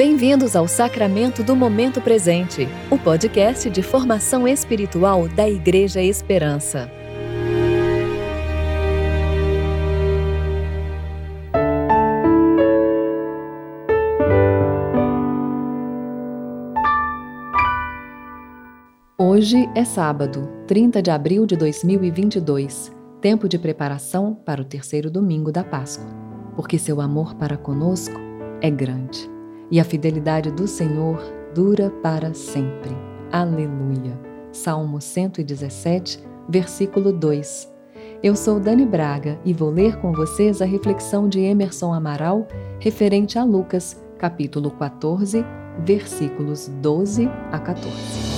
Bem-vindos ao Sacramento do Momento Presente, o podcast de formação espiritual da Igreja Esperança. Hoje é sábado, 30 de abril de 2022, tempo de preparação para o terceiro domingo da Páscoa, porque seu amor para conosco é grande e a fidelidade do Senhor dura para sempre. Aleluia. Salmo 117, versículo 2. Eu sou Dani Braga e vou ler com vocês a reflexão de Emerson Amaral referente a Lucas, capítulo 14, versículos 12 a 14.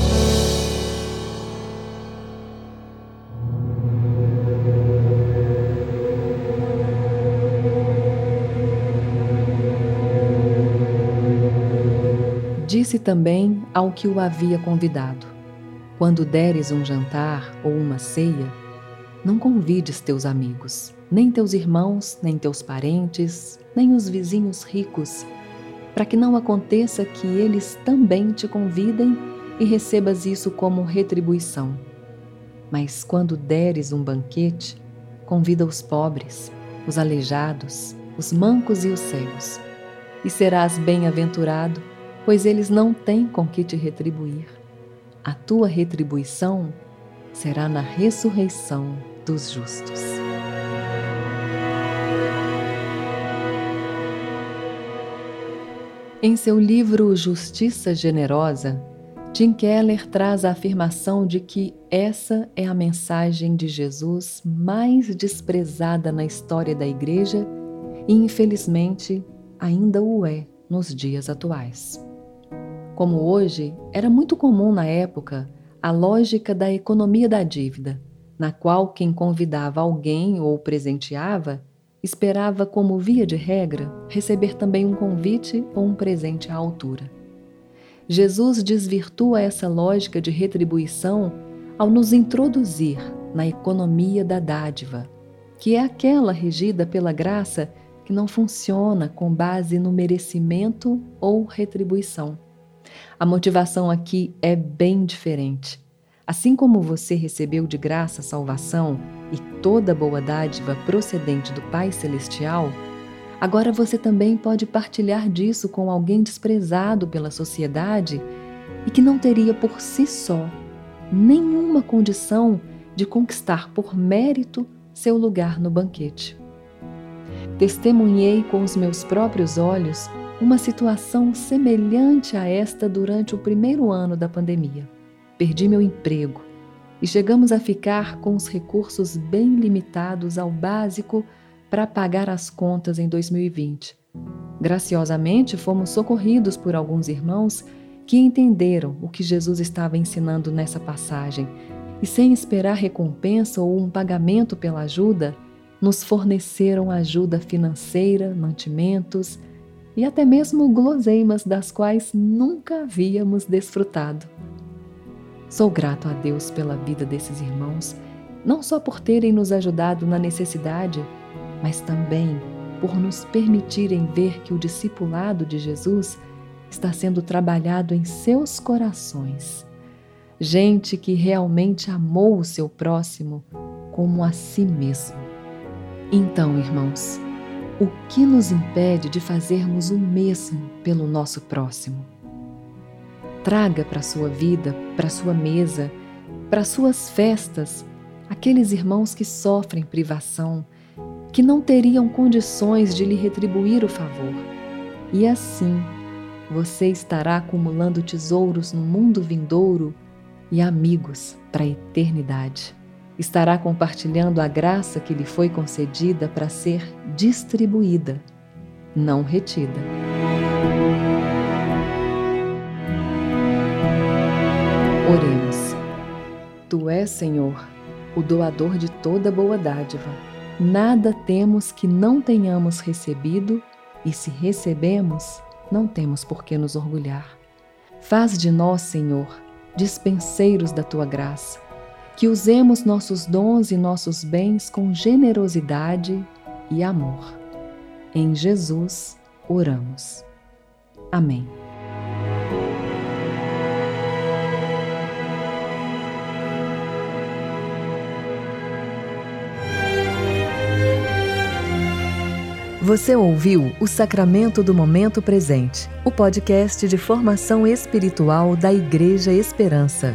Disse também ao que o havia convidado: Quando deres um jantar ou uma ceia, não convides teus amigos, nem teus irmãos, nem teus parentes, nem os vizinhos ricos, para que não aconteça que eles também te convidem e recebas isso como retribuição. Mas quando deres um banquete, convida os pobres, os aleijados, os mancos e os cegos, e serás bem-aventurado pois eles não têm com que te retribuir. A tua retribuição será na ressurreição dos justos. Em seu livro Justiça Generosa, Tim Keller traz a afirmação de que essa é a mensagem de Jesus mais desprezada na história da Igreja e, infelizmente, ainda o é nos dias atuais. Como hoje, era muito comum na época a lógica da economia da dívida, na qual quem convidava alguém ou presenteava esperava, como via de regra, receber também um convite ou um presente à altura. Jesus desvirtua essa lógica de retribuição ao nos introduzir na economia da dádiva, que é aquela regida pela graça que não funciona com base no merecimento ou retribuição a motivação aqui é bem diferente. Assim como você recebeu de graça a salvação e toda boa dádiva procedente do Pai Celestial, agora você também pode partilhar disso com alguém desprezado pela sociedade e que não teria por si só nenhuma condição de conquistar por mérito seu lugar no banquete. Testemunhei com os meus próprios olhos uma situação semelhante a esta durante o primeiro ano da pandemia. Perdi meu emprego e chegamos a ficar com os recursos bem limitados ao básico para pagar as contas em 2020. Graciosamente, fomos socorridos por alguns irmãos que entenderam o que Jesus estava ensinando nessa passagem e, sem esperar recompensa ou um pagamento pela ajuda, nos forneceram ajuda financeira, mantimentos, e até mesmo guloseimas das quais nunca havíamos desfrutado. Sou grato a Deus pela vida desses irmãos, não só por terem nos ajudado na necessidade, mas também por nos permitirem ver que o discipulado de Jesus está sendo trabalhado em seus corações. Gente que realmente amou o seu próximo como a si mesmo. Então, irmãos, o que nos impede de fazermos o mesmo pelo nosso próximo? Traga para a sua vida, para a sua mesa, para suas festas, aqueles irmãos que sofrem privação, que não teriam condições de lhe retribuir o favor. E assim, você estará acumulando tesouros no mundo vindouro e amigos para a eternidade estará compartilhando a graça que lhe foi concedida para ser distribuída, não retida. Oremos. Tu és, Senhor, o doador de toda boa dádiva. Nada temos que não tenhamos recebido, e se recebemos, não temos por que nos orgulhar. Faz de nós, Senhor, dispenseiros da tua graça que usemos nossos dons e nossos bens com generosidade e amor. Em Jesus oramos. Amém. Você ouviu o Sacramento do Momento Presente, o podcast de formação espiritual da Igreja Esperança.